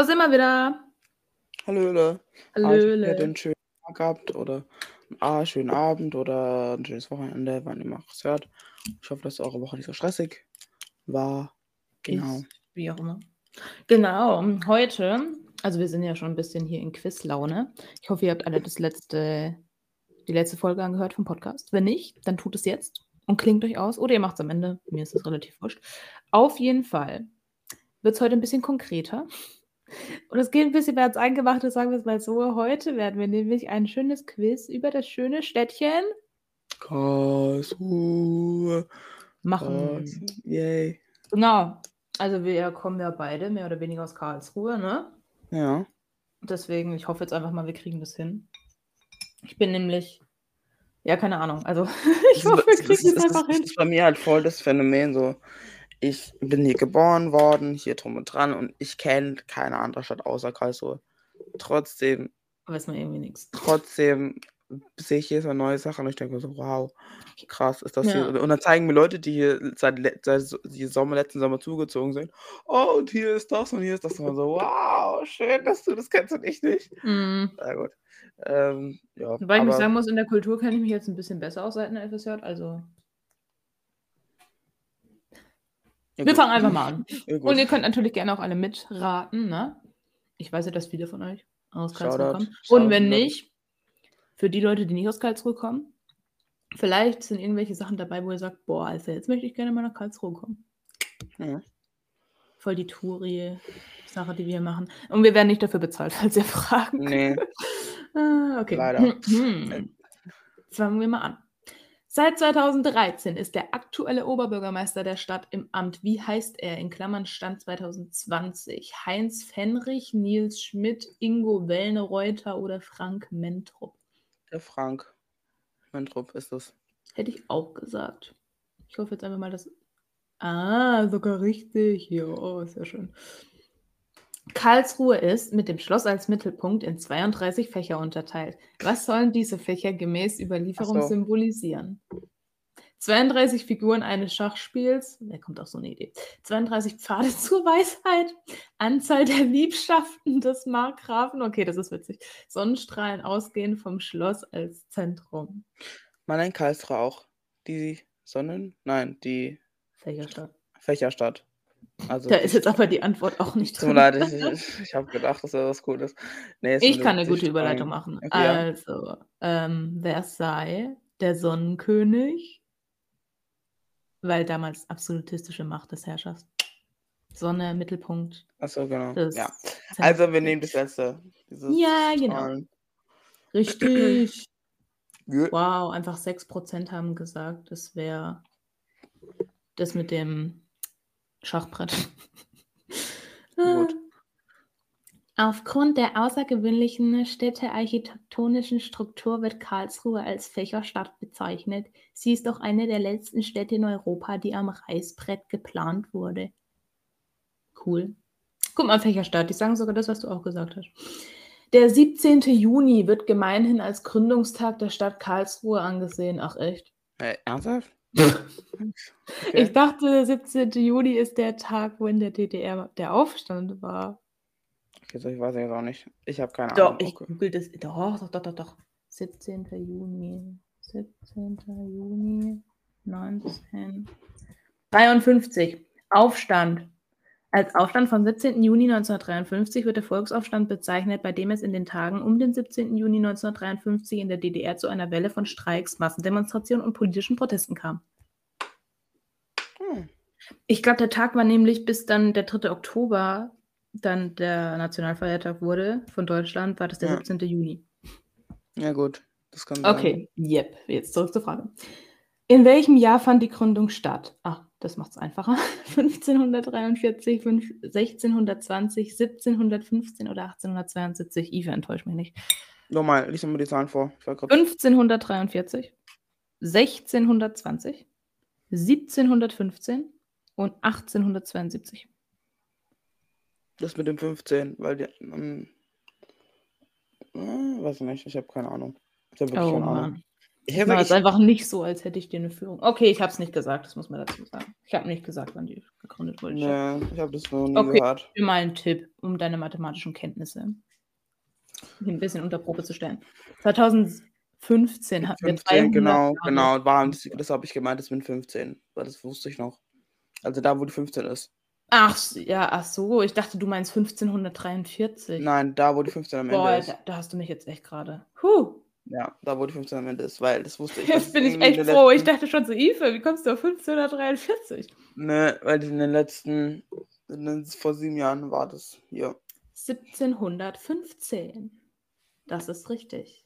Da sind wir wieder. Hallöle. Ah, Hallöle. einen schönen Tag gehabt oder einen ah, schönen Abend oder ein schönes Wochenende, wann ihr mal es hört. Ich hoffe, dass eure Woche nicht so stressig war. Genau. Ist, wie auch immer. Genau, heute, also wir sind ja schon ein bisschen hier in Quizlaune. Ich hoffe, ihr habt alle das letzte, die letzte Folge angehört vom Podcast. Wenn nicht, dann tut es jetzt und klingt euch aus. Oder ihr macht es am Ende. Mir ist das relativ wurscht. Auf jeden Fall wird es heute ein bisschen konkreter. Und es geht ein bisschen mehr als Eingemachtes, sagen wir es mal so. Heute werden wir nämlich ein schönes Quiz über das schöne Städtchen Karlsruhe. machen. Karls- Yay. Genau. Also wir kommen ja beide mehr oder weniger aus Karlsruhe, ne? Ja. Deswegen, ich hoffe jetzt einfach mal, wir kriegen das hin. Ich bin nämlich, ja, keine Ahnung. Also ich hoffe, wir Das kriegen es das, einfach ist, hin. das ist bei mir halt voll das Phänomen so. Ich bin hier geboren worden, hier drum und dran und ich kenne keine andere Stadt außer Karlsruhe. Trotzdem, Weiß man irgendwie nichts. trotzdem sehe ich hier so neue Sachen und ich denke mir so, wow, krass ist das Ja. hier. Und dann zeigen mir Leute, die hier seit, seit die Sommer, letzten Sommer zugezogen sind, oh, und hier ist das und hier ist das. Und so, wow, schön, dass du das kennst und ich nicht. Mhm. Na gut. Ähm, ja, Wobei ich muss aber sagen muss, in der Kultur kenne ich mich jetzt ein bisschen besser aus seit der FSJ. Also ja, wir fangen einfach mal an. Ja, Und ihr könnt natürlich gerne auch alle mitraten, ne? Ich weiß ja, dass viele von euch aus Karlsruhe kommen. Und wenn nicht, für die Leute, die nicht aus Karlsruhe kommen, vielleicht sind irgendwelche Sachen dabei, wo ihr sagt, boah, Alter, jetzt möchte ich gerne mal nach Karlsruhe kommen. Ja. Voll die Touri-Sache, die wir machen. Und wir werden nicht dafür bezahlt, falls ihr fragen. Nee, Ah, okay. Leider. Hm. Jetzt fangen wir mal an. Seit 2013 ist der aktuelle Oberbürgermeister der Stadt im Amt. Wie heißt er? In Klammern Stand 2020. Heinz Fenrich, Nils Schmidt, Ingo Wellnereuter oder Frank Mentrup? der Frank Mentrup ist es. Hätte ich auch gesagt. Ich hoffe jetzt einfach mal, dass. Ah, sogar richtig. Ja, sehr schön. Karlsruhe ist mit dem Schloss als Mittelpunkt in 32 Fächer unterteilt. Was sollen diese Fächer gemäß Überlieferung so. symbolisieren? 32 Figuren eines Schachspiels, wer kommt auf so eine Idee? 32 Pfade zur Weisheit, Anzahl der Liebschaften des Markgrafen, okay, das ist witzig. Sonnenstrahlen ausgehend vom Schloss als Zentrum. Man nennt Karlsruhe auch die Sonnen, nein, die Fächerstadt. Fächerstadt. Also Da ist jetzt aber die Antwort auch nicht Tut mir drin. leid, ich, ich habe gedacht, das wäre was Cooles. Nee, Ich kann eine gute Überleitung machen. Okay, ja. Also, ähm, Versailles, der Sonnenkönig, weil damals absolutistische Macht des Herrschers. Sonne, Mittelpunkt. Achso, genau. Das Ja. Also, wir nehmen das letzte. Ja, genau. Strahlen. Richtig. Wow, einfach 6% haben gesagt, das wäre das mit dem Schachbrett. Gut. Aufgrund der außergewöhnlichen städtearchitektonischen Struktur wird Karlsruhe als Fächerstadt bezeichnet. Sie ist auch eine der letzten Städte in Europa, die am Reißbrett geplant wurde. Cool. Guck mal, Fächerstadt, die sagen sogar das, was du auch gesagt hast. Der 17. Juni wird gemeinhin als Gründungstag der Stadt Karlsruhe angesehen. Ach echt? Äh, ernsthaft? Ich dachte, der 17. Juni ist der Tag, wo in der DDR der Aufstand war. Okay, so, ich weiß jetzt auch nicht. Ich habe keine Doch, Ahnung. ich Okay. google das. Doch, doch, doch, doch, doch. 17. Juni. 17. Juni 1953. Aufstand. Als Aufstand vom 17. Juni 1953 wird der Volksaufstand bezeichnet, bei dem es in den Tagen um den 17. Juni 1953 in der DDR zu einer Welle von Streiks, Massendemonstrationen und politischen Protesten kam. Hm. Ich glaube, der Tag war nämlich, bis dann der 3. Oktober dann der Nationalfeiertag wurde von Deutschland, war das der Ja. 17. Juni. Ja, gut. Das kann sein. Okay, yep. Jetzt zurück zur Frage. In welchem Jahr fand die Gründung statt? Ach, das macht es einfacher. 1543, fünf- 1620, 1715 oder 1872? Ive, enttäuscht mich nicht. Nochmal, lies mir die Zahlen vor. Ich war grad, 1543, 1620, 1715 und 1872. das mit dem 15, weil die. Ähm, äh, weiß nicht, ich habe keine Ahnung. Ich habe wirklich Oh keine Ahnung. Mann. Mache es wirklich. einfach nicht so, als hätte ich dir eine Führung. Okay, ich habe es nicht gesagt, das muss man dazu sagen. Ich habe nicht gesagt, wann die gegründet wurde. Nee, ich habe das noch nie Okay. gehört. Mir mal einen Tipp, um deine mathematischen Kenntnisse ein bisschen unter Probe zu stellen. 2015 hatten wir 15, 300 genau, Jahre. genau. War, das das habe ich gemeint, das mit 15. Weil das wusste ich noch. Also da, wo die 15 ist. Ach, ja, ach so, ich dachte, du meinst 1543. Nein, da, wo die 15 am Ende Boah, ist. da, da hast du mich jetzt echt gerade. Huh, Ja, da, wo die 15 am Ende ist, weil das wusste ich. jetzt das bin ich echt froh. Ich letzten- dachte schon so, Ife, wie kommst du auf 1543? Ne, weil in den letzten, in den, vor sieben Jahren war das hier. 1715. Das ist richtig.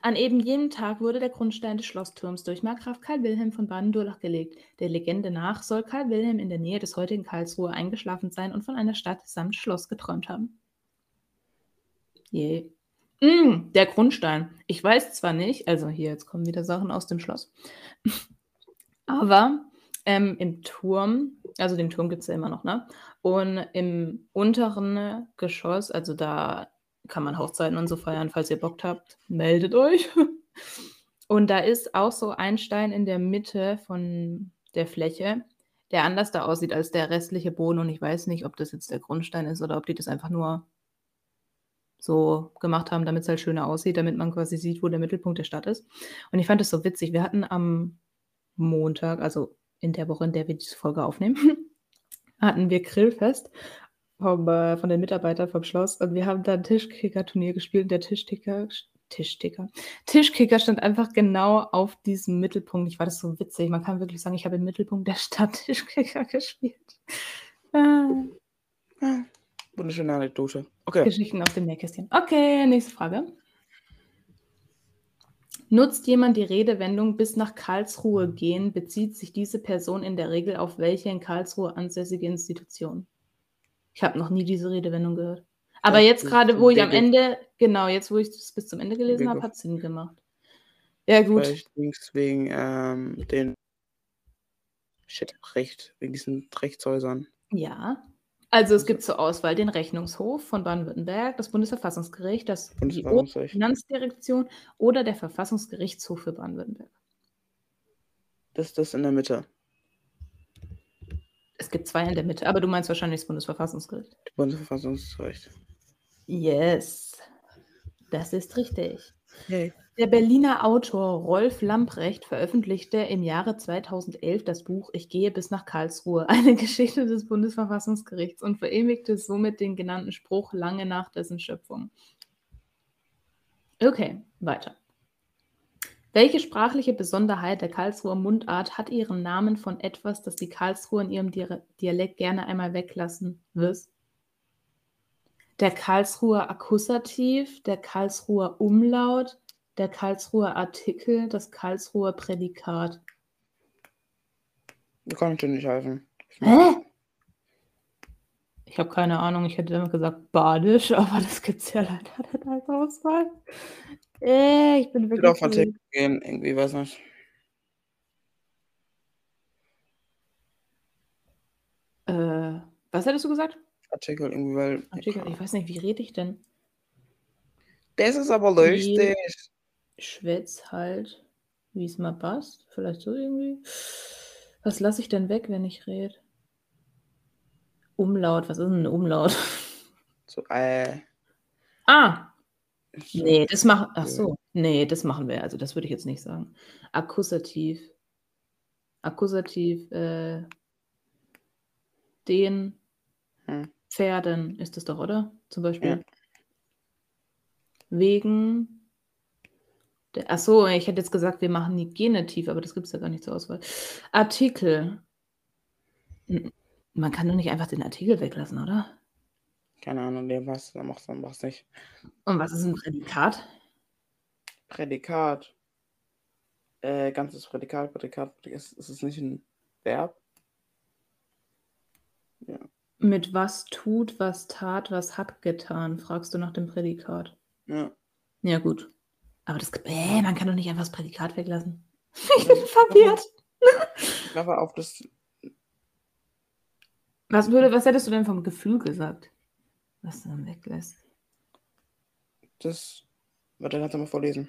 An eben jenem Tag wurde der Grundstein des Schlossturms durch Markgraf Karl Wilhelm von Baden-Durlach gelegt. Der Legende nach soll Karl Wilhelm in der Nähe des heutigen Karlsruhe eingeschlafen sein und von einer Stadt samt Schloss geträumt haben. Je. Mm, der Grundstein. Ich weiß zwar nicht, also hier, jetzt kommen wieder Sachen aus dem Schloss. Aber ähm, im Turm, also den Turm gibt es ja immer noch, ne? Und im unteren Geschoss, also da kann man Hochzeiten und so feiern, falls ihr Bock habt, meldet euch. Und da ist auch so ein Stein in der Mitte von der Fläche, der anders da aussieht als der restliche Boden. Und ich weiß nicht, ob das jetzt der Grundstein ist oder ob die das einfach nur so gemacht haben, damit es halt schöner aussieht, damit man quasi sieht, wo der Mittelpunkt der Stadt ist. Und ich fand das so witzig. Wir hatten am Montag, also in der Woche, in der wir diese Folge aufnehmen, hatten wir Grillfest vom, äh, von den Mitarbeitern vom Schloss und wir haben da ein Tischkicker-Turnier gespielt und der Tischkicker, Tischkicker, Tischkicker stand einfach genau auf diesem Mittelpunkt. Ich war das so witzig. Man kann wirklich sagen, ich habe im Mittelpunkt der Stadt Tischkicker gespielt. Ah, Ja, wunderschöne Anekdote. Okay. Geschichten aus dem Nähkästchen. Okay, nächste Frage. Nutzt jemand die Redewendung bis nach Karlsruhe gehen, bezieht sich diese Person in der Regel auf welche in Karlsruhe ansässige Institution? Ich habe noch nie diese Redewendung gehört. Aber Das jetzt gerade, wo ich am. Ende, genau, jetzt wo ich das bis zum Ende gelesen habe, hat es Sinn gemacht. Ja, gut. Vielleicht wegen ähm, den Shit, Recht, wegen diesen Rechtshäusern. Ja. Also es gibt zur Auswahl den Rechnungshof von Baden-Württemberg, das Bundesverfassungsgericht, das die Bundesverfassungsgericht. Finanzdirektion oder der Verfassungsgerichtshof für Baden-Württemberg. Das ist das in der Mitte. Es gibt zwei in der Mitte, aber du meinst wahrscheinlich das Bundesverfassungsgericht. Das Bundesverfassungsgericht. Yes, das ist richtig. Yay. Der Berliner Autor Rolf Lamprecht veröffentlichte im Jahre 2011 das Buch Ich gehe bis nach Karlsruhe, eine Geschichte des Bundesverfassungsgerichts und verewigte somit den genannten Spruch lange nach dessen Schöpfung. Okay, weiter. Welche sprachliche Besonderheit der Karlsruher Mundart hat ihren Namen von etwas, das die Karlsruher in ihrem Dia- Dialekt gerne einmal weglassen wirst? Der Karlsruher Akkusativ, der Karlsruher Umlaut, der Karlsruher Artikel, das Karlsruher Prädikat. Da kann ich dir nicht helfen. Hä? Ich habe keine Ahnung, ich hätte immer gesagt Badisch, aber das gibt es ja leider nicht als Auswahl. Äh, ich bin Ich würde wirklich. auf Artikel gehen, irgendwie, weiß nicht. Äh, was hättest du gesagt? Artikel irgendwie, weil. Artikel, ich weiß nicht, wie rede ich denn? Das ist aber lustig. Schwätz halt, wie es mal passt. Vielleicht so irgendwie. Was lasse ich denn weg, wenn ich rede? Umlaut, was ist denn ein Umlaut? So, äh. Ah, so- nee, das machen. Ach so, nee, das machen wir. Also, das würde ich jetzt nicht sagen. Akkusativ. Akkusativ, äh, den Hm. Pferden ist es doch, oder? Zum Beispiel. Ja. Wegen. Der, ach so, ich hätte jetzt gesagt, wir machen die Genitiv, aber das gibt es ja gar nicht zur Auswahl. Artikel. Man kann doch nicht einfach den Artikel weglassen, oder? Keine Ahnung, nee, was, dann machst du, dann machst nicht. Und was ist ein Prädikat? Prädikat. Äh, ganzes Prädikat, Prädikat, Prädikat. Ist, ist es nicht ein Verb? Mit was tut, was tat, was hat getan, fragst du nach dem Prädikat. Ja. Ja, gut. Aber das. Äh, man kann doch nicht einfach das Prädikat weglassen. Ich bin verwirrt. Ich glaube auf das. Was, würde, was hättest du denn vom Gefühl gesagt? Was du dann weglässt? das warte, kannst du mal vorlesen.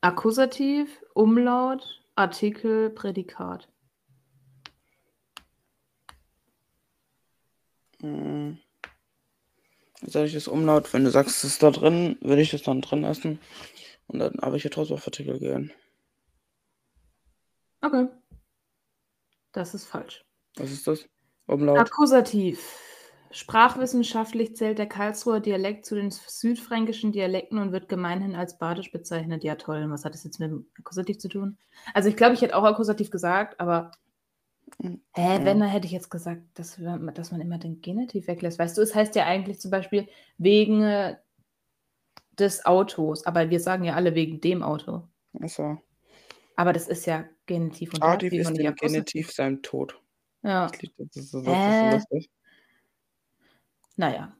Akkusativ, Umlaut, Artikel, Prädikat. Hm. Soll ich das Umlaut, wenn du sagst, es ist da drin, würde ich das dann drin essen. Und dann aber ich ja trotzdem auf Artikel gehen. Okay. Das ist falsch. Was ist das? Umlaut. Akkusativ. Sprachwissenschaftlich zählt der Karlsruher Dialekt zu den südfränkischen Dialekten und wird gemeinhin als badisch bezeichnet. Ja, toll. Was hat das jetzt mit dem Akkusativ zu tun? Also ich glaube, ich hätte auch Akkusativ gesagt, aber Hm, hä, ja. wenn, dann hätte ich jetzt gesagt, dass, wir, dass man immer den Genitiv weglässt. Weißt du, es heißt ja eigentlich zum Beispiel wegen äh, des Autos, aber wir sagen ja alle wegen dem Auto. Achso. Aber das ist ja Genitiv und Dativ Dativ ist dem. Genitiv sein Tod. Ja, Das ist so, das Äh. ist so lustig. naja.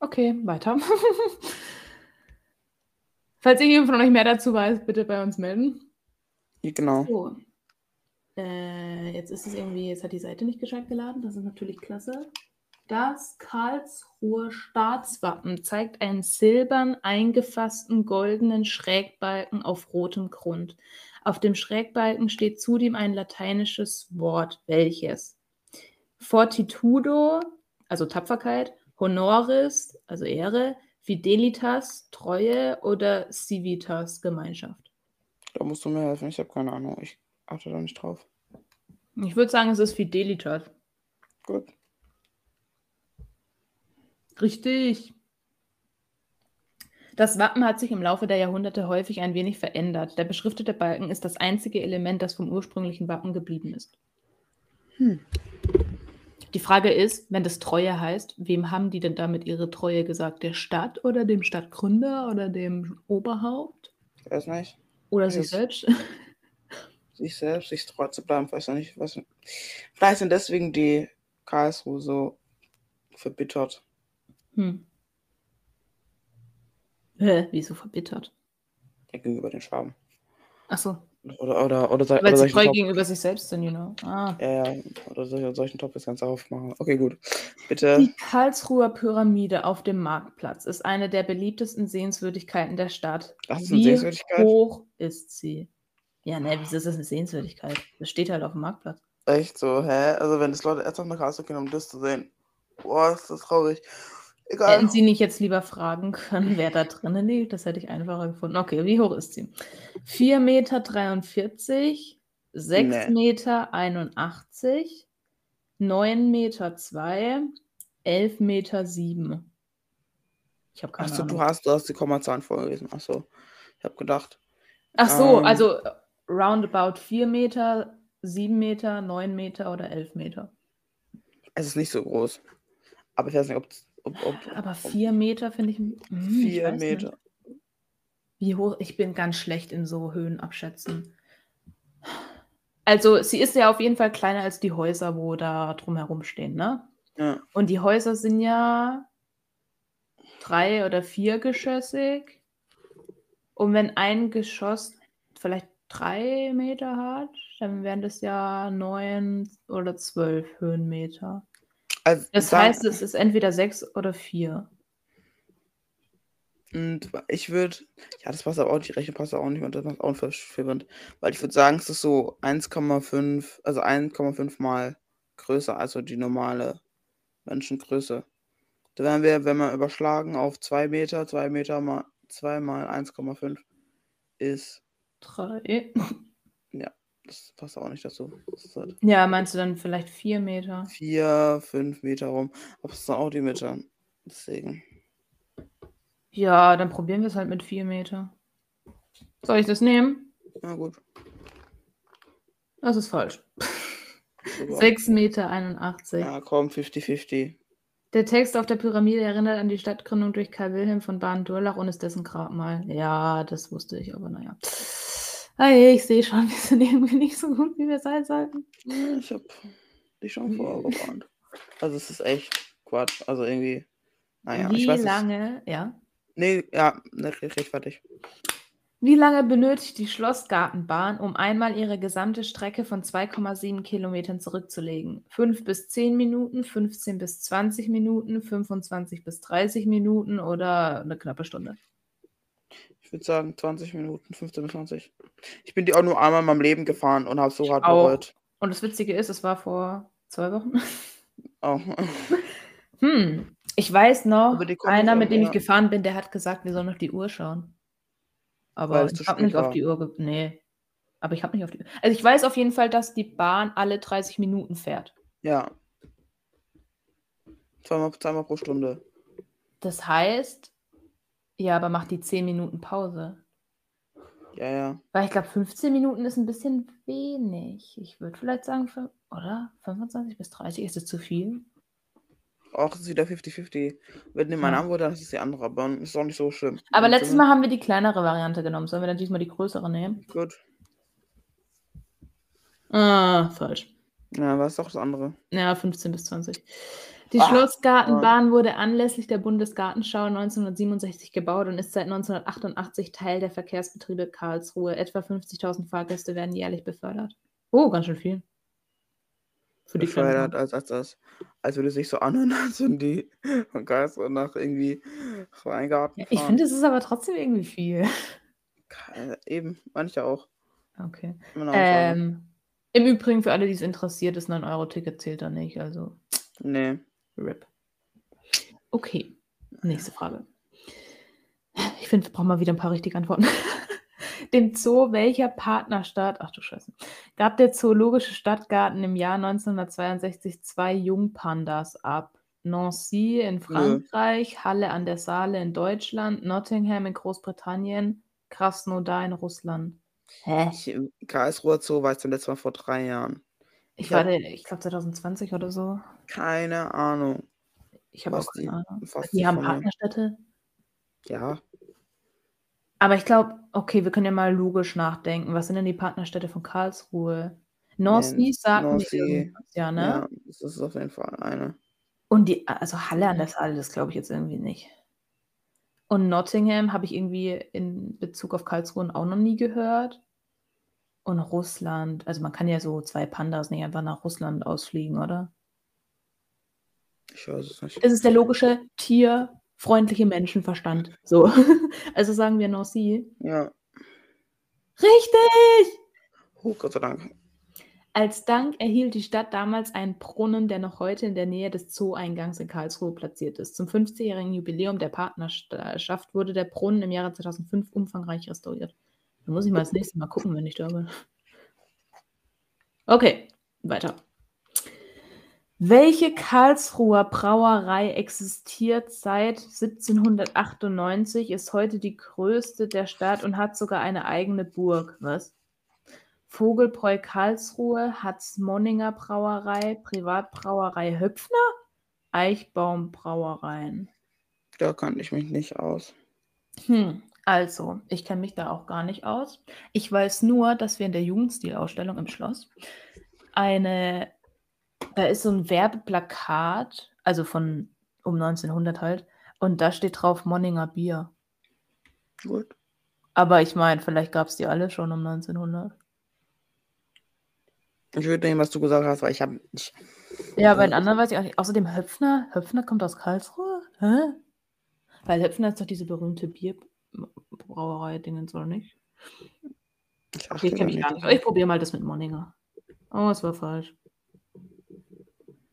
Okay, weiter. Falls irgendjemand von euch mehr dazu weiß, bitte bei uns melden. Ja, Genau. So. Äh, jetzt ist es irgendwie, jetzt hat die Seite nicht gescheit geladen, das ist natürlich klasse. Das Karlsruher Staatswappen zeigt einen silbern eingefassten goldenen Schrägbalken auf rotem Grund. Auf dem Schrägbalken steht zudem ein lateinisches Wort, welches Fortitudo, also Tapferkeit, Honoris, also Ehre, Fidelitas, Treue oder Civitas, Gemeinschaft. Da musst du mir helfen. Ich habe keine Ahnung. Ich achte da nicht drauf. Ich würde sagen, es ist Fidelitas. Gut. Richtig. Das Wappen hat sich im Laufe der Jahrhunderte häufig ein wenig verändert. Der beschriftete Balken ist das einzige Element, das vom ursprünglichen Wappen geblieben ist. Hm. Die Frage ist, wenn das Treue heißt, wem haben die denn damit ihre Treue gesagt? Der Stadt oder dem Stadtgründer oder dem Oberhaupt? Ich weiß nicht. Oder Das sich selbst? Sich selbst, sich treu zu bleiben, weiß ja nicht. Nicht. Vielleicht sind deswegen die Karlsruhe so verbittert. Hm. Hä, wieso verbittert? Ja, gegenüber den Schwaben. Achso, Oder, oder, oder, soll- weil oder sie treu Top, gegenüber sich selbst sind, you know. Ah. ja, ja, oder soll ich, soll ich einen Top jetzt ganz aufmachen? Okay, gut. Bitte. Die Karlsruher Pyramide auf dem Marktplatz ist eine der beliebtesten Sehenswürdigkeiten der Stadt. Das ist eine Wie Sehenswürdigkeit. hoch ist sie? Ja, ne, wieso ist das eine Sehenswürdigkeit? Das steht halt auf dem Marktplatz. Echt so, hä? Also, wenn das Leute ernsthaft nach Karlsruhe gehen, um das zu sehen. Boah, ist das traurig. Egal. Hätten Sie nicht jetzt lieber fragen können, wer da drinnen liegt? Das hätte ich einfacher gefunden. Okay, wie hoch ist sie? 4,43 Meter, 6 Nee. Meter, 81, 9 Meter, 2, 11 Meter, 7. Ich habe keine Achso, Ahnung. du hast, du hast die Kommazahlen vorgelesen. Achso. Ich habe gedacht, Ach so, Ähm. also roundabout 4 Meter, 7 Meter, 9 Meter oder 11 Meter. es ist nicht so groß. Aber ich weiß nicht, ob, ob, ob Aber 4 Meter finde ich. hm, ich vier nicht. Meter. Wie hoch? Ich bin ganz schlecht in so Höhen abschätzen. Also, sie ist ja auf jeden Fall kleiner als die Häuser, wo da drumherum stehen, ne? Ja. Und die Häuser sind ja drei- oder viergeschossig. Und wenn ein Geschoss vielleicht drei Meter hat, dann wären das ja neun oder zwölf Höhenmeter. Also, Das dann- heißt, es ist entweder sechs oder vier. Und ich würde, ja, das passt aber auch nicht, die Rechnung passt auch nicht und das macht auch verwirrend. Weil ich würde sagen, es ist so 1,5, also 1,5 mal größer, also die normale Menschengröße. Da wären wir, wenn wir überschlagen auf 2 Meter, 2 Meter mal 2 mal 1,5 ist, Drei. Das passt auch nicht dazu. Halt Ja, meinst du dann vielleicht vier Meter? 4, 5 Meter rum. Aber es ist dann auch die Mitte. Deswegen. Ja, dann probieren wir es halt mit vier Meter. Soll ich das nehmen? Na gut. Das ist falsch. Super. 6,81 Meter. 81. Ja, komm, 50-50. Der Text auf der Pyramide erinnert an die Stadtgründung durch Karl Wilhelm von Baden-Durlach und ist dessen Grabmal. Ja, das wusste ich, aber naja. Hey, ich sehe schon, wir sind irgendwie nicht so gut, wie wir sein sollten. Ja, Ich hab dich schon vorgewarnt. Also es ist echt Quatsch. Also irgendwie. Naja, wie ich weiß es- lange, ja? Nee, ja, ne, red fertig. Wie lange benötigt die Schlossgartenbahn, um einmal ihre gesamte Strecke von 2,7 Kilometern zurückzulegen? 5 bis 10 Minuten, 15 bis 20 Minuten, 25 bis 30 Minuten oder eine knappe Stunde? Ich würde sagen 20 Minuten, 15 bis 20. Ich bin die auch nur einmal in meinem Leben gefahren und habe so hart auch. bereut. Und das Witzige ist, es war vor zwei Wochen. Oh. Hm, ich weiß noch, einer, mit dem ich gefahren bin, der hat gesagt, wir sollen auf die Uhr schauen. Aber ich habe nicht auf war. die Uhr ge Nee. Aber ich habe nicht auf die Uhr. Also ich weiß auf jeden Fall, dass die Bahn alle 30 Minuten fährt. Ja. Zweimal, zweimal pro Stunde. Das heißt, ja, aber macht die 10 Minuten Pause. Ja, ja. Weil ich glaube, 15 Minuten ist ein bisschen wenig. Ich würde vielleicht sagen, oder? 25 bis 30 ist es zu viel? Auch ist wieder 50-50. Wenn mein Ja. Angebot, dann ist es die andere, aber ist auch nicht so schlimm. Aber In letztes Mal haben wir die kleinere Variante genommen. Sollen wir dann diesmal die größere nehmen? Gut. Ah, falsch. Ja, was ist doch das andere? Ja, 15 bis 20. Die Ah, Schlossgartenbahn wurde anlässlich der Bundesgartenschau 1967 gebaut und ist seit 1988 Teil der Verkehrsbetriebe Karlsruhe. Etwa 50.000 Fahrgäste werden jährlich befördert. Oh, ganz schön viel. Für die Befördert, als, als, als, als würde es sich so anhören, als wenn die von Karlsruhe nach irgendwie Weingarten Ja, ich finde, es ist aber trotzdem irgendwie viel. Eben, manche auch. Okay. Ähm, Im Übrigen, für alle, die es interessiert, das 9-Euro-Ticket zählt da nicht. Also, nee. RIP. Okay, nächste Frage. Ich finde, wir brauchen mal wieder ein paar richtige Antworten. Dem Zoo welcher Partnerstadt, ach du Scheiße, gab der Zoologische Stadtgarten im Jahr 1962 zwei Jungpandas ab? Nancy in Frankreich, Halle an der Saale in Deutschland, Nottingham in Großbritannien, Krasnodar in Russland. Hä? Ich, Karlsruher Zoo war ich zum letzten Mal vor drei Jahren. Ich hab- war, der- ich glaube 2020 oder so. Keine Ahnung. Ich habe auch keine Ahnung. Die die haben Partnerstädte. Ja, Aber ich glaube, okay, wir können ja mal logisch nachdenken. Was sind denn die Partnerstädte von Karlsruhe? Nancy sagt mir irgendwas, ja, ne? ja, das ist auf jeden Fall eine. Und die, also Halle an der Saale, das glaube ich jetzt irgendwie nicht. Und Nottingham habe ich irgendwie in Bezug auf Karlsruhe auch noch nie gehört. Und Russland, also man kann ja so zwei Pandas nicht einfach nach Russland ausfliegen, oder? Ich weiß es nicht. Es ist der logische, tierfreundliche Menschenverstand. So. also sagen wir Nancy. Ja. Richtig! Oh, Gott sei Dank. Als Dank erhielt die Stadt damals einen Brunnen, der noch heute in der Nähe des Zoo-Eingangs in Karlsruhe platziert ist. Zum 50-jährigen Jubiläum der Partnerschaft wurde der Brunnen im Jahre 2005 umfangreich restauriert. Da muss ich mal das nächste Mal gucken, wenn ich da bin. Okay, weiter. Welche Karlsruher Brauerei existiert seit 1798, ist heute die größte der Stadt und hat sogar eine eigene Burg? Was? Vogelbräu Karlsruhe, Hatz Monninger Brauerei, Privatbrauerei Höpfner, Eichbaum Brauereien. Da kannte ich mich nicht aus. Hm, also, ich kenne mich da auch gar nicht aus. Ich weiß nur, dass wir in der Jugendstilausstellung im Schloss eine, da ist so ein Werbeplakat, also von um 1900 halt, und da steht drauf Monninger Bier. Gut. Aber ich meine, vielleicht gab es die alle schon um 1900. Ich würde nehmen, was du gesagt hast, weil ich habe. Ich, Ja, bei den anderen weiß ich auch nicht. Außerdem Höpfner. Höpfner kommt aus Karlsruhe? Hä? Weil Höpfner ist doch diese berühmte Bierbrauerei-Dingens, oder nicht? ich Okay, kenne mich da gar nicht. Ich probiere mal das mit Monninger. Oh, es war falsch.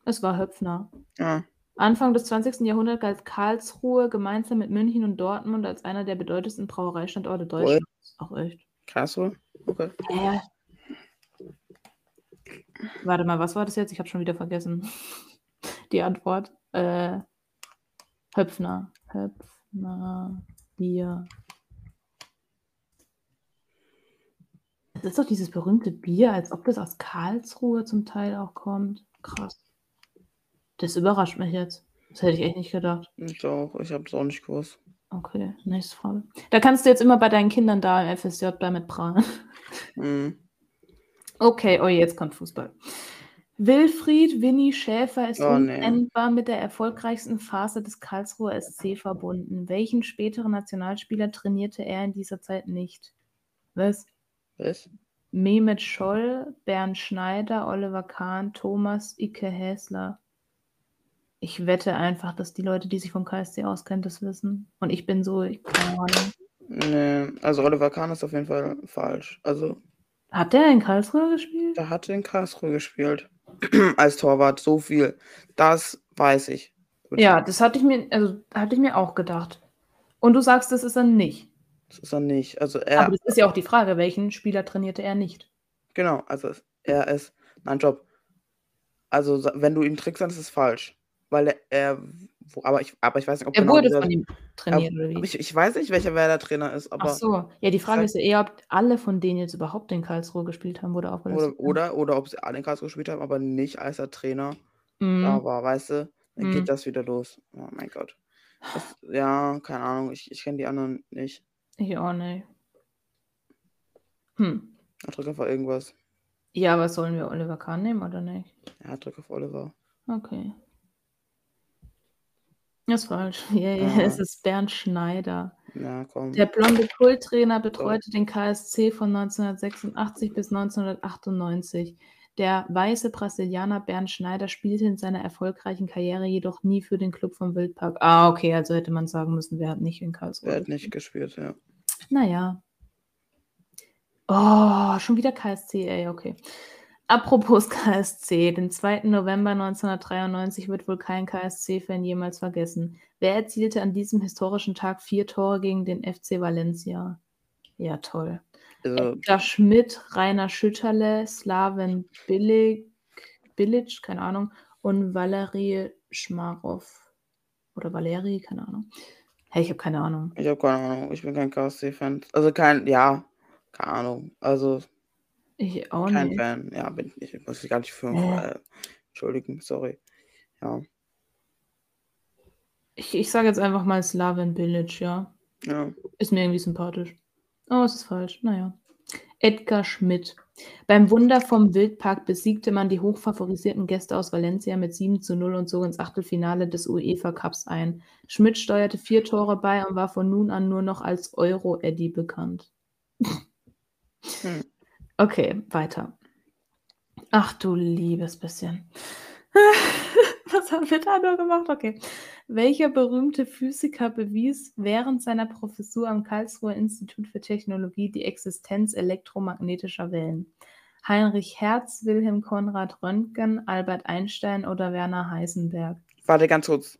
Es war Höpfner. Ja. Anfang des 20. Jahrhunderts galt Karlsruhe gemeinsam mit München und Dortmund als einer der bedeutendsten Brauereistandorte Deutschlands. Ach echt? Karlsruhe? Okay. Äh. Warte mal, was war das jetzt? Ich habe schon wieder vergessen. Die Antwort. Äh, Höpfner. Höpfner. Bier. Das ist doch dieses berühmte Bier, als ob das aus Karlsruhe zum Teil auch kommt. Krass. Das überrascht mich jetzt. Das hätte ich echt nicht gedacht. Ich auch. Ich habe es auch nicht gewusst. Okay, nächste Frage. Da kannst du jetzt immer bei deinen Kindern da im FSJ bei mit prahlen. Mhm. Okay, oh, jetzt kommt Fußball. Wilfried Winnie Schäfer ist Oh, nee. untrennbar mit der erfolgreichsten Phase des Karlsruher SC verbunden. Welchen späteren Nationalspieler trainierte er in dieser Zeit nicht? Was? Was? Mehmet Scholl, Bernd Schneider, Oliver Kahn, Thomas Icke Häsler. Ich wette einfach, dass die Leute, die sich vom KSC auskennen, das wissen. Und ich bin so, ich keine Ahnung. Nee, also Oliver Kahn ist auf jeden Fall falsch. Also, Hat der in Karlsruhe gespielt? der hat in Karlsruhe gespielt. Als Torwart, so viel. Das weiß ich. Ja, das hatte ich mir, also hatte ich mir auch gedacht. Und du sagst, das ist er nicht. Das ist er nicht. Also er, Aber das ist ja auch die Frage, welchen Spieler trainierte er nicht? genau, also er ist, nein, Job. Also wenn du ihn trickst, dann ist es falsch. Weil er, er wo, aber, ich, aber ich weiß nicht, ob Er genau wurde dieser- von ihm trainiert, oder aber wie? ich, ich weiß nicht, welcher Werder-Trainer ist, aber Ach so. Ja, die Frage ist ja eher, ob alle von denen jetzt überhaupt in Karlsruhe gespielt haben, wurde aufgelistet. oder, oder, oder ob sie alle in Karlsruhe gespielt haben, aber nicht als er Trainer Mhm. da war, weißt du? Dann Mhm. geht das wieder los. Oh mein Gott. Das, ja, keine Ahnung, ich, ich kenne die anderen nicht. Ich auch nicht. Hm. Ich drück auf irgendwas. Ja, was sollen wir Oliver Kahn nehmen oder nicht? Ja, drück auf Oliver. Okay. Das ist falsch. Ja, ja, Ah. es ist Bernd Schneider. Ja, komm. Der blonde Kulttrainer betreute den KSC von 1986 bis 1998. Der weiße Brasilianer Bernd Schneider spielte in seiner erfolgreichen Karriere jedoch nie für den Club vom Wildpark. Ah, okay, also hätte man sagen müssen, wer hat nicht in Karlsruhe. Wer hat nicht gespielt, ja. Naja. Oh, schon wieder KSC, ey, okay. Apropos KSC, den 2. November 1993 wird wohl kein KSC-Fan jemals vergessen. Wer erzielte an diesem historischen Tag vier Tore gegen den FC Valencia? Ja, toll. Also, Edgar Schmidt, Rainer Schütterle, Slaven Bilic, Bilic, keine Ahnung, und Valerie Schmarov. Oder Valerie, keine Ahnung. Hey, ich habe keine Ahnung. ich habe keine Ahnung. Ich bin kein KSC-Fan. Also kein, ja, keine Ahnung. Also Ich auch kein nicht. Fan. Ja, bin ich. Ich muss mich gar nicht für. Äh. Entschuldigen, sorry. Ja. Ich, ich sage jetzt einfach mal Slaven Bilic, ja. Ja. Ist mir irgendwie sympathisch. Oh, es ist falsch. Naja. Edgar Schmidt. Beim Wunder vom Wildpark besiegte man die hochfavorisierten Gäste aus Valencia mit 7 zu 0 und zog ins Achtelfinale des UEFA Cups ein. Schmidt steuerte vier Tore bei und war von nun an nur noch als Euro-Eddy bekannt. Hm. Okay, weiter. Ach du liebes bisschen. Was haben wir da nur gemacht? Okay. Welcher berühmte Physiker bewies während seiner Professur am Karlsruher Institut für Technologie die Existenz elektromagnetischer Wellen? Heinrich Hertz, Wilhelm Konrad Röntgen, Albert Einstein oder Werner Heisenberg? Warte ganz kurz.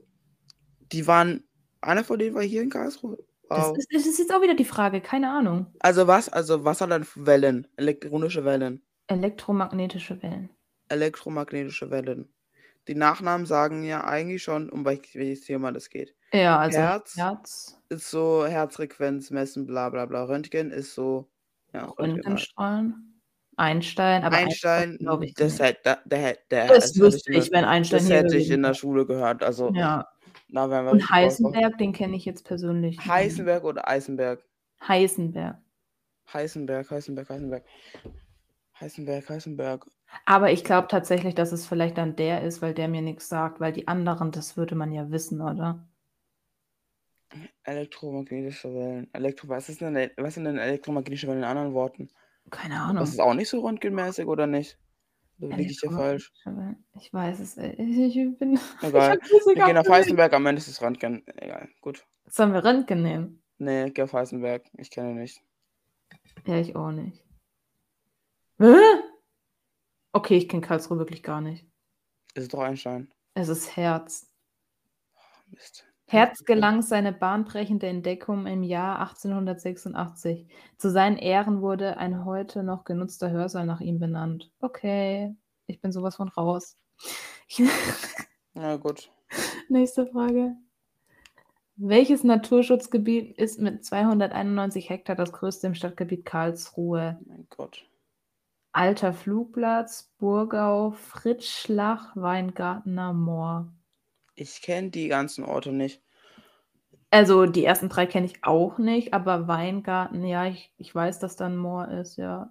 Die waren. Einer von denen war hier in Karlsruhe. Das Wow. ist, das ist jetzt auch wieder die Frage, keine Ahnung. Also was? Also was hat dann Wellen? Elektronische Wellen. Elektromagnetische Wellen. Elektromagnetische Wellen. Die Nachnamen sagen ja eigentlich schon, um welch- welches Thema das geht. Ja, also Herz. Herz, Ist so Herzfrequenz messen, bla bla bla. Röntgen ist so. Ja, halt. Röntgenstrahlen, Einstein, aber Einstein, glaube ich das, nicht. hätte, der, der, Das hätte wüsste ich, wenn Einstein Das hätte ich in der. Schule gehört. Also, Ja. Wären wir Und. Heisenberg, den kenne ich jetzt persönlich. nicht. Heisenberg oder Eisenberg? Heisenberg. Heisenberg, Heisenberg, Heisenberg. Heisenberg, Heisenberg. Aber ich glaube tatsächlich, dass es vielleicht dann der ist, weil der mir nichts sagt, weil die anderen, das würde man ja wissen, oder? Elektromagnetische Wellen. Elektro was, ist denn, was sind denn elektromagnetische Wellen in anderen Worten? Keine Ahnung. Das ist auch nicht so röntgenmäßig oder nicht? Da liege ich hier falsch. Ich weiß es. ey. Ich, ich bin. Egal. Ich Wir gehen auf. Heisenberg, am Ende ist es Röntgen. Egal, gut. Sollen wir Röntgen nehmen? Nee, geh auf Heisenberg. Ich kenne ihn nicht. Ja, ich auch nicht. Hä? Okay, ich kenne Karlsruhe wirklich gar nicht. Ist es doch Einstein. Es ist Herz. Mist. Herz gelang seine bahnbrechende Entdeckung im Jahr 1886. Zu seinen Ehren wurde ein heute noch genutzter Hörsaal nach ihm benannt. Okay, ich bin sowas von raus. Na gut. Nächste Frage. Welches Naturschutzgebiet ist mit 291 Hektar das größte im Stadtgebiet Karlsruhe? Mein Gott. Alter Flugplatz, Burgau, Fritzschlach, Weingartener Moor. Ich kenne die ganzen Orte nicht. Also die ersten drei kenne ich auch nicht, aber Weingarten, ja, ich, ich weiß, dass da ein Moor ist, ja.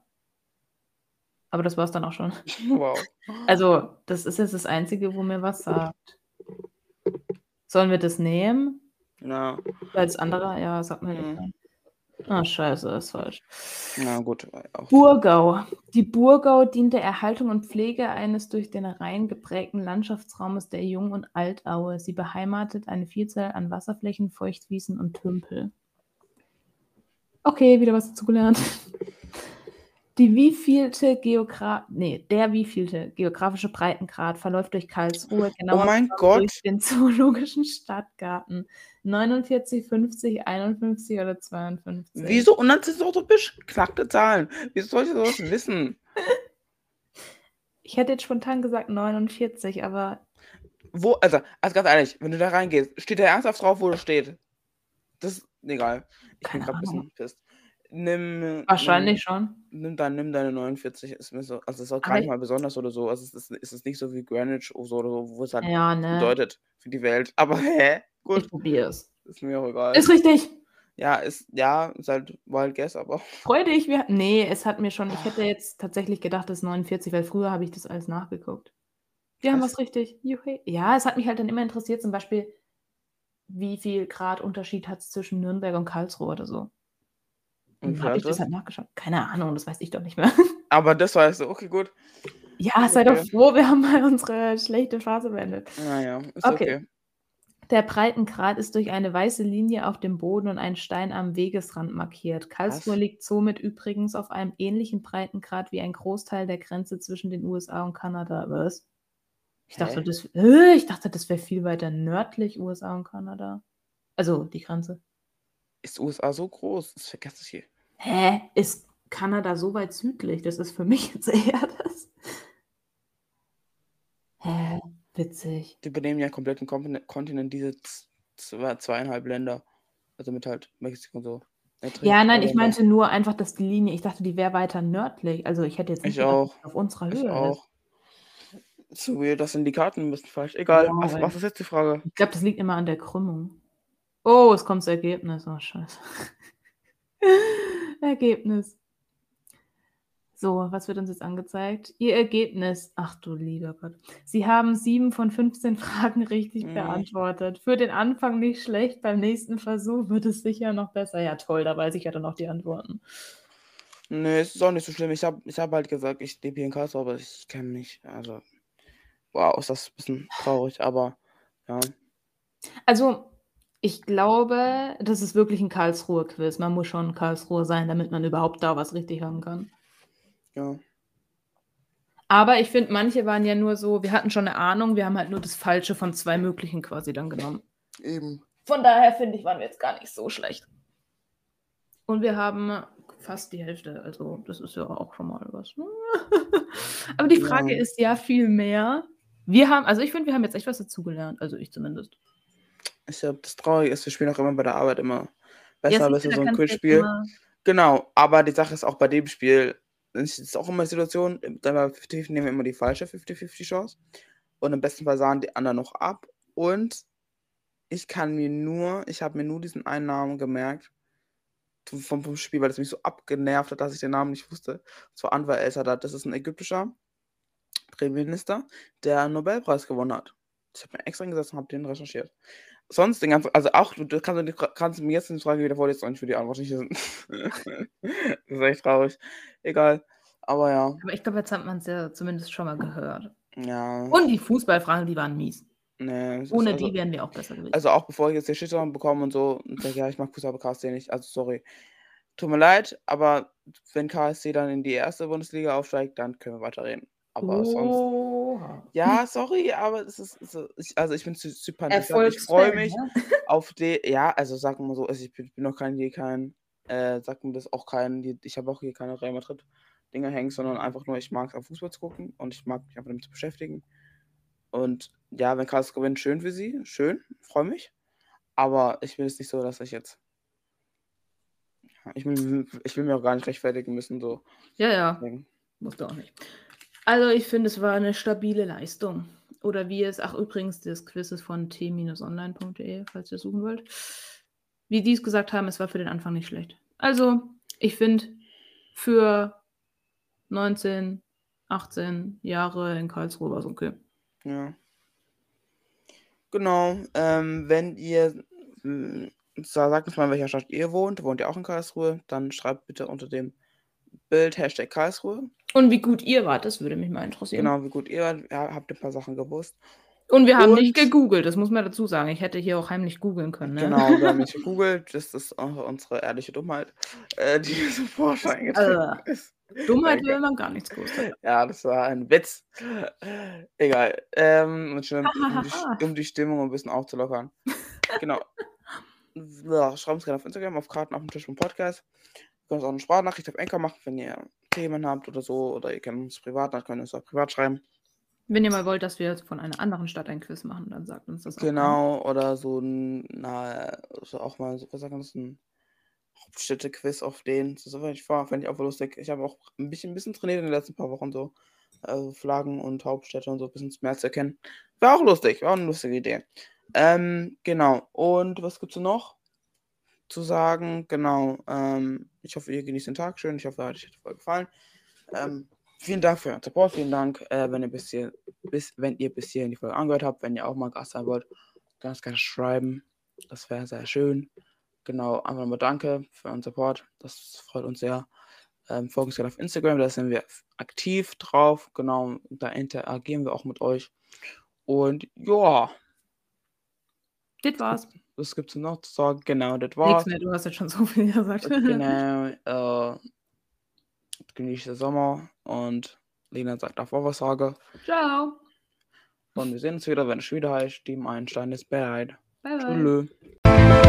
Aber das war es dann auch schon. Wow. Also, das ist jetzt das Einzige, wo mir was sagt. Sollen wir das nehmen? Na, Weil das andere, ja, sagt mir Mhm. nicht. Ah, scheiße, das ist falsch. na gut. Burgau. Die Burgau dient der Erhaltung und Pflege eines durch den Rhein geprägten Landschaftsraumes der Jung- und Altaue. Sie beheimatet eine Vielzahl an Wasserflächen, Feuchtwiesen und Tümpel. Okay, wieder was dazugelernt. Die wievielte Geogra nee, der wievielte geografische Breitengrad verläuft durch Karlsruhe, genauer Oh durch den Zoologischen Stadtgarten? 49, 50, 51 oder 52? Wieso? Und dann sind es doch so beknackte Zahlen. Wieso soll ich sowas wissen? Ich hätte jetzt spontan gesagt 49, aber Wo, also, also ganz ehrlich, wenn du da reingehst, steht da ernsthaft drauf, wo das steht? Das ist egal. Ich bin Keine gerade ein bisschen pisst. Nimm. wahrscheinlich schon. Nimm, nimm, dann, nimm deine 49. Ist mir so, also, es ist auch gar nicht ich- mal besonders oder so. Also, es ist, es ist nicht so wie Greenwich oder so, oder so wo es halt Ja, ne? bedeutet für die Welt. Aber hä? Gut, Ich probiere es. ist mir auch egal. Ist richtig. ja, ist, ja, ist halt Wild Guess, aber. Freu dich. Wir, nee, es hat mir schon, ich hätte jetzt tatsächlich gedacht, es ist 49, weil früher habe ich das alles nachgeguckt. Wir haben Was? was richtig. Juhu. Ja, es hat mich halt dann immer interessiert, zum Beispiel, wie viel Grad Unterschied hat es zwischen Nürnberg und Karlsruhe oder so. Wie habe ich das halt nachgeschaut. Keine Ahnung, das weiß ich doch nicht mehr. Aber das weißt du, okay, gut. Ja, sei doch froh, wir haben mal unsere schlechte Phase beendet. Naja, ist Okay. okay. Der Breitengrad ist durch eine weiße Linie auf dem Boden und einen Stein am Wegesrand markiert. Karlsruhe Was? liegt somit übrigens auf einem ähnlichen Breitengrad wie ein Großteil der Grenze zwischen den USA und Kanada. Was? Ich dachte, Hä? das, äh, ich dachte, das wäre viel weiter nördlich USA und Kanada. Also die Grenze. Ist USA so groß? Das vergesse ich hier. Hä? Ist Kanada so weit südlich? Das ist für mich jetzt eher das. Hä? Witzig. Die übernehmen ja komplett den Kontinent, diese zwei, zweieinhalb Länder. Also mit halt Mexiko und so. Ja, nein, ich meinte nur einfach, dass die Linie, ich dachte, die wäre weiter nördlich. Also ich hätte jetzt nicht Ich gedacht, auch. auf unserer Ich Höhe ist. auch. So weird, das sind die Karten ein bisschen falsch. Egal, Ja, was, was ist jetzt die Frage? Ich glaube, das liegt immer an der Krümmung. Oh, es kommt das Ergebnis. Oh, scheiße. Ergebnis. So, was wird uns jetzt angezeigt? Ihr Ergebnis. Ach du lieber Gott. Sie haben sieben von 15 Fragen richtig Mhm. beantwortet. Für den Anfang nicht schlecht. Beim nächsten Versuch wird es sicher noch besser. Ja, toll, da weiß ich ja dann noch die Antworten. Nee, es ist auch nicht so schlimm. Ich habe ich hab halt gesagt, ich lebe hier in Karlsruhe, aber ich kenne mich. Also, wow, ist das ein bisschen traurig, aber ja. Also, ich glaube, das ist wirklich ein Karlsruhe-Quiz. Man muss schon Karlsruhe sein, damit man überhaupt da was richtig haben kann. Ja. Aber ich finde, manche waren ja nur so, wir hatten schon eine Ahnung, wir haben halt nur das Falsche von zwei möglichen quasi dann genommen. Eben. Von daher finde ich, waren wir jetzt gar nicht so schlecht. Und wir haben fast die Hälfte, also das ist ja auch schon mal was. Aber die Frage Ja. ist ja viel mehr. Wir haben, also ich finde, wir haben jetzt echt was dazugelernt, also ich zumindest. Ich glaube, das Traurige ist, wir spielen auch immer bei der Arbeit immer besser, besser so ein Quizspiel. Genau, aber die Sache ist auch bei dem Spiel, es ist auch immer die Situation, dann bei 50 nehmen wir immer die falsche 50-50 Chance. Und im besten Fall sahen die anderen noch ab. Und ich kann mir nur, ich habe mir nur diesen einen Namen gemerkt vom, vom Spiel, weil es mich so abgenervt hat, dass ich den Namen nicht wusste. Und zwar Anwar El Sadat. Das ist ein ägyptischer Premierminister, der einen Nobelpreis gewonnen hat. Ich habe mir extra hingesetzt und habe den recherchiert. Sonst den ganzen, also auch, du, kannst, du kannst mir jetzt die Frage wieder vorlesen und ich für die Antwort nicht wissen. das ist echt traurig. Egal. Aber ja. Aber ich glaube, jetzt hat man es ja zumindest schon mal gehört. Ja. Und die Fußballfragen, die waren mies. nee, Ohne also, die wären wir auch besser gewesen. Also auch bevor ich jetzt den Shitstorm bekomme und so und sage, ja, ich mag Fußball, aber KSC nicht. Also sorry. Tut mir leid, aber wenn KSC dann in die erste Bundesliga aufsteigt, dann können wir weiterreden. Aber sonst. Oha. Ja, sorry, aber es ist. So, ich, also ich bin Sympathisant. Ich freue mich ne? auf die. Ja, also sagen wir so, also ich bin, bin noch kein hier kein, äh, sagt mir das auch kein, ich habe auch hier keine Real Madrid Dinger hängen, sondern einfach nur, ich mag es am Fußball zu gucken und ich mag mich einfach damit zu beschäftigen. Und ja, wenn Karlsruhe gewinnt, schön für sie, schön, freue mich. Aber ich will es nicht so, dass ich jetzt. Ich will, ich will mir auch gar nicht rechtfertigen müssen, so. Ja, ja, Deswegen. musst du auch nicht. Also ich finde, es war eine stabile Leistung. Oder wie es, ach übrigens, das Quiz ist von t-online.de, falls ihr suchen wollt. Wie die es gesagt haben, es war für den Anfang nicht schlecht. Also, ich finde, für 19, 18 Jahre in Karlsruhe war es okay. Ja. Genau. Ähm, wenn ihr, äh, sa- sagt uns mal, in welcher Stadt ihr wohnt. Wohnt ihr auch in Karlsruhe? Dann schreibt bitte unter dem Bild Hashtag Karlsruhe. Und wie gut ihr wart, das würde mich mal interessieren. Genau, wie gut ihr wart. Ja, habt ihr ein paar Sachen gewusst. Und wir haben Und- nicht gegoogelt, das muss man dazu sagen. Ich hätte hier auch heimlich googeln können. Ne? Genau, wir haben nicht gegoogelt. Das ist unsere ehrliche Dummheit, äh, die so eingetreten Äh. ist. Dummheit Danke. will man gar nichts gewusst. Ja, das war ein Witz. Egal. Ähm, und schon, um, die, um die Stimmung ein bisschen aufzulockern. Genau. Schreibt uns gerne auf Instagram, auf Karten auf dem Tisch vom Podcast. Könnt uns auch eine Sprachnachricht auf Enker machen, wenn ihr Themen habt oder so. Oder ihr könnt uns privat, dann könnt ihr uns auch privat schreiben. Wenn ihr mal wollt, dass wir von einer anderen Stadt ein Quiz machen, dann sagt uns das auch. Genau, oder so ein, na, so auch mal, so, was sagen wir ein Hauptstädte-Quiz auf den. Das fände ich, fänd ich auch lustig. Ich habe auch ein bisschen, ein bisschen trainiert in den letzten paar Wochen so. Also Flaggen und Hauptstädte und so ein bisschen mehr zu erkennen. War auch lustig, war auch eine lustige Idee. Ähm, genau. Und was gibt's noch zu sagen? Genau. Ähm, ich hoffe, ihr genießt den Tag schön. Ich hoffe, euch hat die Folge gefallen. Ähm, vielen Dank für euren Support. Vielen Dank, äh, wenn ihr bis hier, bis, wenn ihr bis hierhin die Folge angehört habt. Wenn ihr auch mal Gast sein wollt, ganz gerne schreiben. Das wäre sehr schön. Genau, einfach nochmal danke für euren Support. Das freut uns sehr. Ähm, folgt uns gerne auf Instagram, da sind wir aktiv drauf. Genau, da interagieren wir auch mit euch. Und ja, Das war's. Was gibt's noch zu sagen? Genau, das Nix war's. mehr, du hast jetzt schon so viel gesagt. Genau, äh, genießt den Sommer und Lena sagt auch was sage. Ciao. Und wir sehen uns wieder, wenn es wieder heißt, Team Einstein ist bereit. Bye bye. Tschüss.